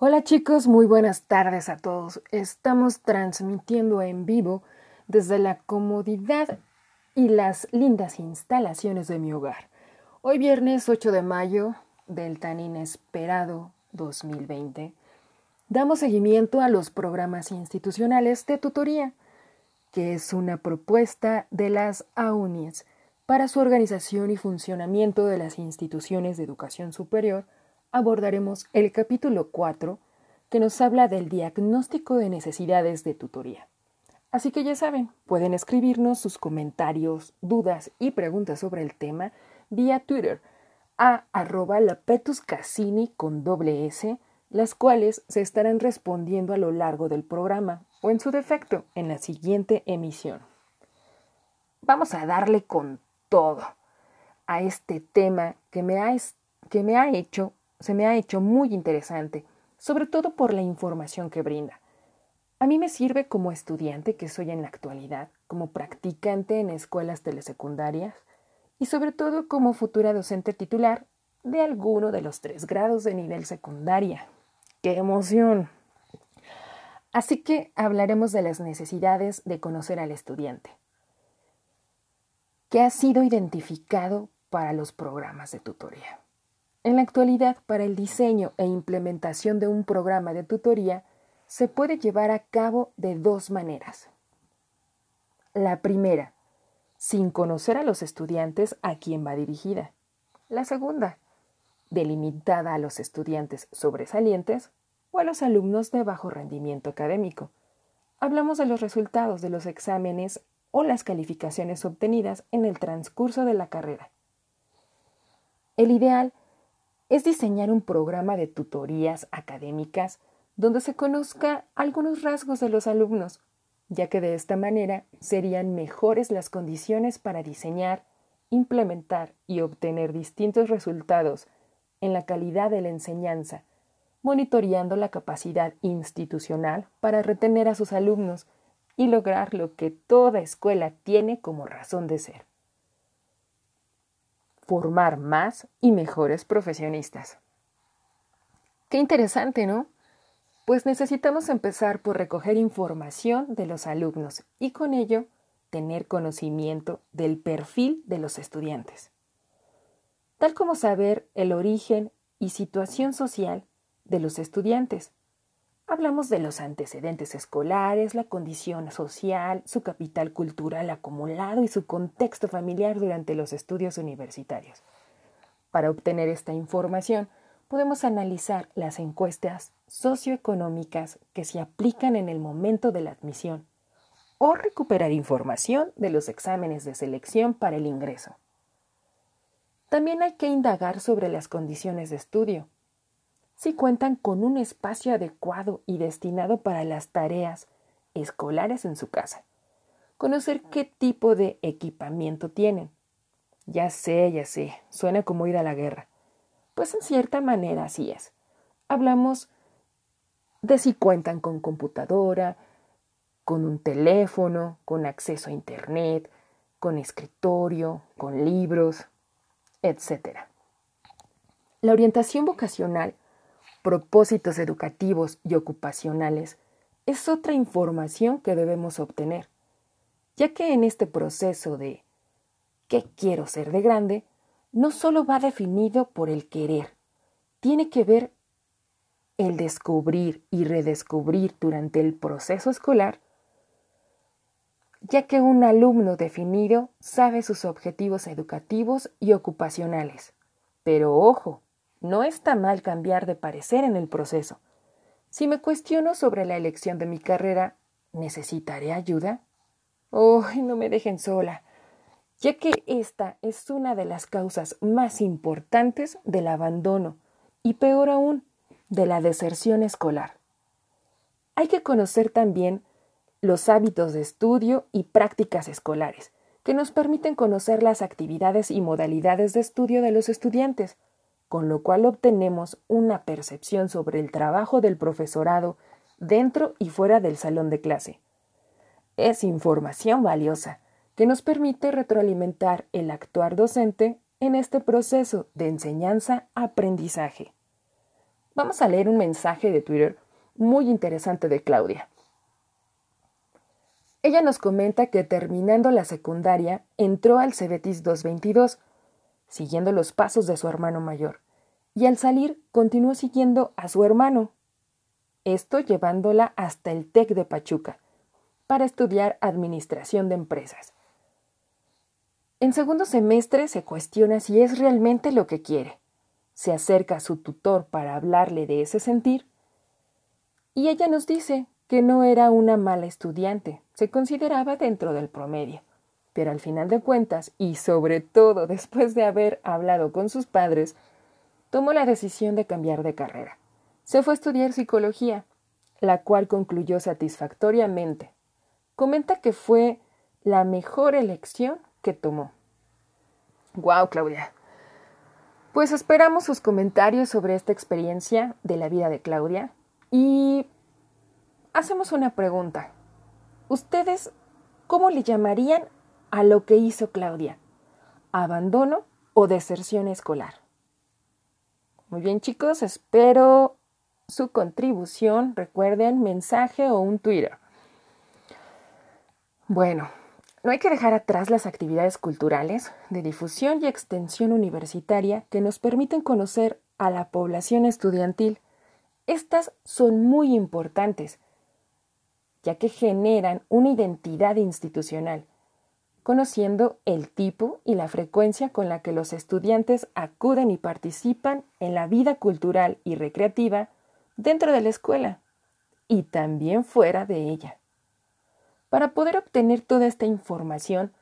Hola chicos, muy buenas tardes a todos. Estamos transmitiendo en vivo desde la comodidad y las lindas instalaciones de mi hogar. Hoy viernes 8 de mayo del tan inesperado 2020, damos seguimiento a los programas institucionales de tutoría, que es una propuesta de las AUNIES para su organización y funcionamiento de las instituciones de educación superior abordaremos el capítulo 4 que nos habla del diagnóstico de necesidades de tutoría. Así que ya saben, pueden escribirnos sus comentarios, dudas y preguntas sobre el tema vía Twitter a arroba lapetuscasini con doble S, las cuales se estarán respondiendo a lo largo del programa o en su defecto en la siguiente emisión. Vamos a darle con todo a este tema que me ha, que me ha hecho se me ha hecho muy interesante, sobre todo por la información que brinda. A mí me sirve como estudiante que soy en la actualidad, como practicante en escuelas telesecundarias y sobre todo como futura docente titular de alguno de los tres grados de nivel secundaria. ¡Qué emoción! Así que hablaremos de las necesidades de conocer al estudiante, que ha sido identificado para los programas de tutoría. En la actualidad, para el diseño e implementación de un programa de tutoría, se puede llevar a cabo de dos maneras. La primera, sin conocer a los estudiantes a quien va dirigida. La segunda, delimitada a los estudiantes sobresalientes o a los alumnos de bajo rendimiento académico. Hablamos de los resultados de los exámenes o las calificaciones obtenidas en el transcurso de la carrera. El ideal es diseñar un programa de tutorías académicas donde se conozca algunos rasgos de los alumnos, ya que de esta manera serían mejores las condiciones para diseñar, implementar y obtener distintos resultados en la calidad de la enseñanza, monitoreando la capacidad institucional para retener a sus alumnos y lograr lo que toda escuela tiene como razón de ser formar más y mejores profesionistas. Qué interesante, ¿no? Pues necesitamos empezar por recoger información de los alumnos y con ello tener conocimiento del perfil de los estudiantes, tal como saber el origen y situación social de los estudiantes, Hablamos de los antecedentes escolares, la condición social, su capital cultural acumulado y su contexto familiar durante los estudios universitarios. Para obtener esta información, podemos analizar las encuestas socioeconómicas que se aplican en el momento de la admisión o recuperar información de los exámenes de selección para el ingreso. También hay que indagar sobre las condiciones de estudio, si cuentan con un espacio adecuado y destinado para las tareas escolares en su casa. Conocer qué tipo de equipamiento tienen. Ya sé, ya sé, suena como ir a la guerra. Pues en cierta manera así es. Hablamos de si cuentan con computadora, con un teléfono, con acceso a Internet, con escritorio, con libros, etc. La orientación vocacional propósitos educativos y ocupacionales es otra información que debemos obtener, ya que en este proceso de ¿qué quiero ser de grande? no solo va definido por el querer, tiene que ver el descubrir y redescubrir durante el proceso escolar, ya que un alumno definido sabe sus objetivos educativos y ocupacionales. Pero ojo, no está mal cambiar de parecer en el proceso. Si me cuestiono sobre la elección de mi carrera, ¿necesitaré ayuda? ¡Oh, no me dejen sola! ya que esta es una de las causas más importantes del abandono y peor aún, de la deserción escolar. Hay que conocer también los hábitos de estudio y prácticas escolares, que nos permiten conocer las actividades y modalidades de estudio de los estudiantes, con lo cual obtenemos una percepción sobre el trabajo del profesorado dentro y fuera del salón de clase. Es información valiosa que nos permite retroalimentar el actuar docente en este proceso de enseñanza-aprendizaje. Vamos a leer un mensaje de Twitter muy interesante de Claudia. Ella nos comenta que terminando la secundaria entró al Cebetis 222, siguiendo los pasos de su hermano mayor, y al salir continuó siguiendo a su hermano, esto llevándola hasta el TEC de Pachuca, para estudiar Administración de Empresas. En segundo semestre se cuestiona si es realmente lo que quiere. Se acerca a su tutor para hablarle de ese sentir y ella nos dice que no era una mala estudiante, se consideraba dentro del promedio. Pero al final de cuentas, y sobre todo después de haber hablado con sus padres, tomó la decisión de cambiar de carrera. Se fue a estudiar psicología, la cual concluyó satisfactoriamente. Comenta que fue la mejor elección que tomó. Wow, Claudia. Pues esperamos sus comentarios sobre esta experiencia de la vida de Claudia y hacemos una pregunta. ¿Ustedes cómo le llamarían a lo que hizo Claudia? ¿Abandono o deserción escolar? Muy bien chicos, espero su contribución. Recuerden mensaje o un Twitter. Bueno, no hay que dejar atrás las actividades culturales de difusión y extensión universitaria que nos permiten conocer a la población estudiantil. Estas son muy importantes, ya que generan una identidad institucional, conociendo el tipo y la frecuencia con la que los estudiantes acuden y participan en la vida cultural y recreativa dentro de la escuela y también fuera de ella. Para poder obtener toda esta información,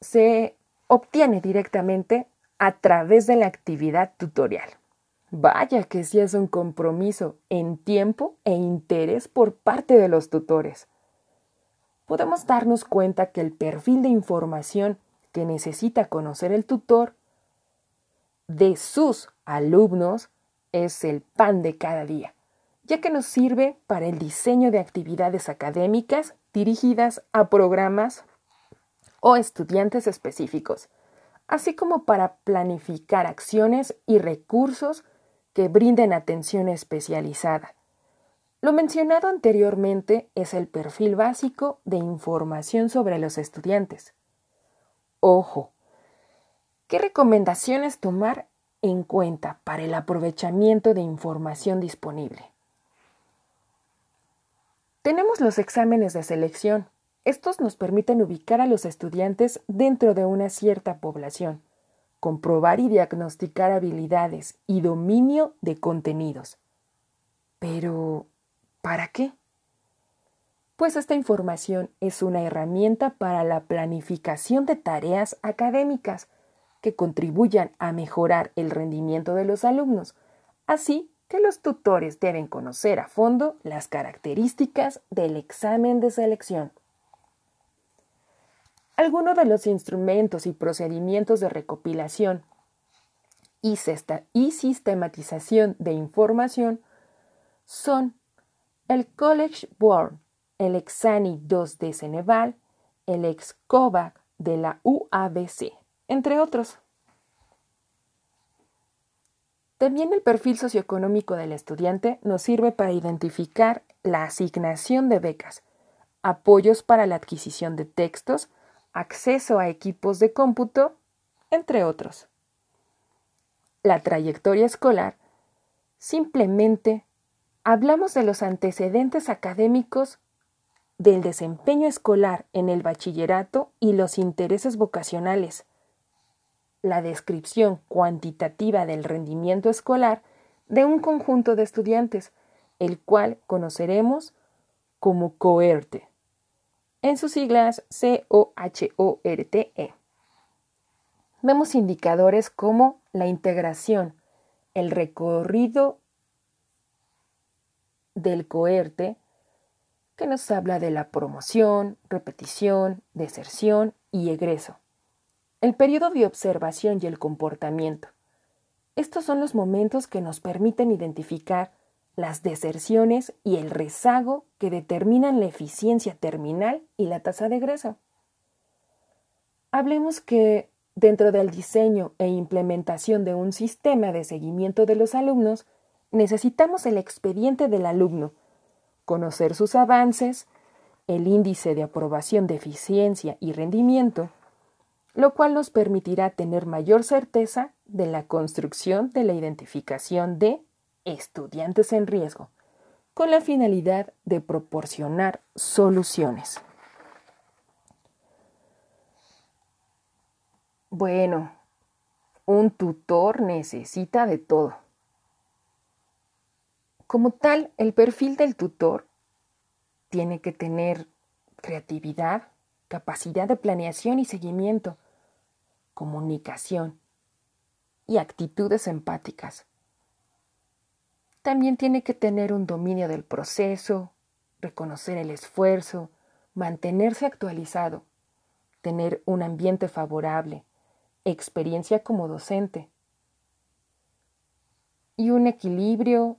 se obtiene directamente a través de la actividad tutorial. Vaya que sí es un compromiso en tiempo e interés por parte de los tutores. Podemos darnos cuenta que el perfil de información que necesita conocer el tutor de sus alumnos es el pan de cada día ya que nos sirve para el diseño de actividades académicas dirigidas a programas o estudiantes específicos, así como para planificar acciones y recursos que brinden atención especializada. Lo mencionado anteriormente es el perfil básico de información sobre los estudiantes. Ojo, ¿qué recomendaciones tomar en cuenta para el aprovechamiento de información disponible? Tenemos los exámenes de selección. Estos nos permiten ubicar a los estudiantes dentro de una cierta población, comprobar y diagnosticar habilidades y dominio de contenidos. Pero, ¿para qué? Pues esta información es una herramienta para la planificación de tareas académicas que contribuyan a mejorar el rendimiento de los alumnos, así que los tutores deben conocer a fondo las características del examen de selección. Algunos de los instrumentos y procedimientos de recopilación y, sistematización de información son el College Board, el Exani 2 de Ceneval, el EXCOVAC de la UABC, entre otros. También el perfil socioeconómico del estudiante nos sirve para identificar la asignación de becas, apoyos para la adquisición de textos, acceso a equipos de cómputo, entre otros. La trayectoria escolar simplemente hablamos de los antecedentes académicos del desempeño escolar en el bachillerato y los intereses vocacionales, la descripción cuantitativa del rendimiento escolar de un conjunto de estudiantes, el cual conoceremos como cohorte, en sus siglas C-O-H-O-R-T-E. Vemos indicadores como la integración, el recorrido del cohorte, que nos habla de la promoción, repetición, deserción y egreso. El periodo de observación y el comportamiento. Estos son los momentos que nos permiten identificar las deserciones y el rezago que determinan la eficiencia terminal y la tasa de egreso. Hablemos que dentro del diseño e implementación de un sistema de seguimiento de los alumnos, necesitamos el expediente del alumno, conocer sus avances, el índice de aprobación de eficiencia y rendimiento, lo cual nos permitirá tener mayor certeza de la construcción de la identificación de estudiantes en riesgo, con la finalidad de proporcionar soluciones. Bueno, un tutor necesita de todo. Como tal, el perfil del tutor tiene que tener creatividad, capacidad de planeación y seguimiento, comunicación y actitudes empáticas. También tiene que tener un dominio del proceso, reconocer el esfuerzo, mantenerse actualizado, tener un ambiente favorable, experiencia como docente y un equilibrio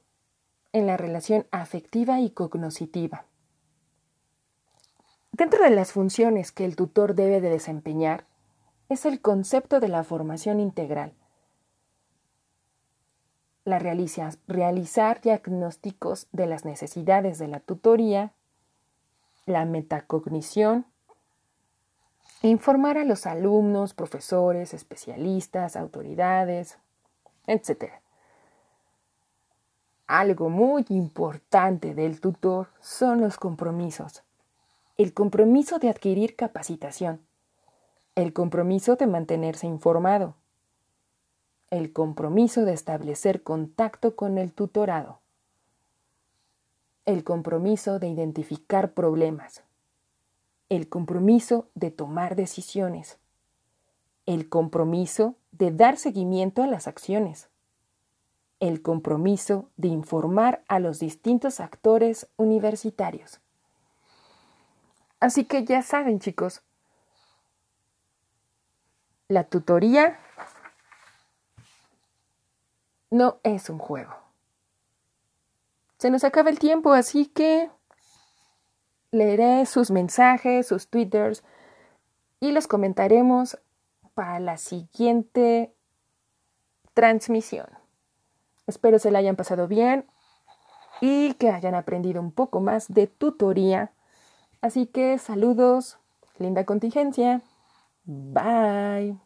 en la relación afectiva y cognoscitiva. Dentro de las funciones que el tutor debe de desempeñar es el concepto de la formación integral. La realizar diagnósticos de las necesidades de la tutoría, la metacognición, informar a los alumnos, profesores, especialistas, autoridades, etc. Algo muy importante del tutor son los compromisos. El compromiso de adquirir capacitación, el compromiso de mantenerse informado, el compromiso de establecer contacto con el tutorado, el compromiso de identificar problemas, el compromiso de tomar decisiones, el compromiso de dar seguimiento a las acciones, el compromiso de informar a los distintos actores universitarios. Así que ya saben, chicos, la tutoría no es un juego. Se nos acaba el tiempo, así que leeré sus mensajes, sus twitters y los comentaremos para la siguiente transmisión. Espero se la hayan pasado bien y que hayan aprendido un poco más de tutoría Así que saludos, linda contingencia. Bye.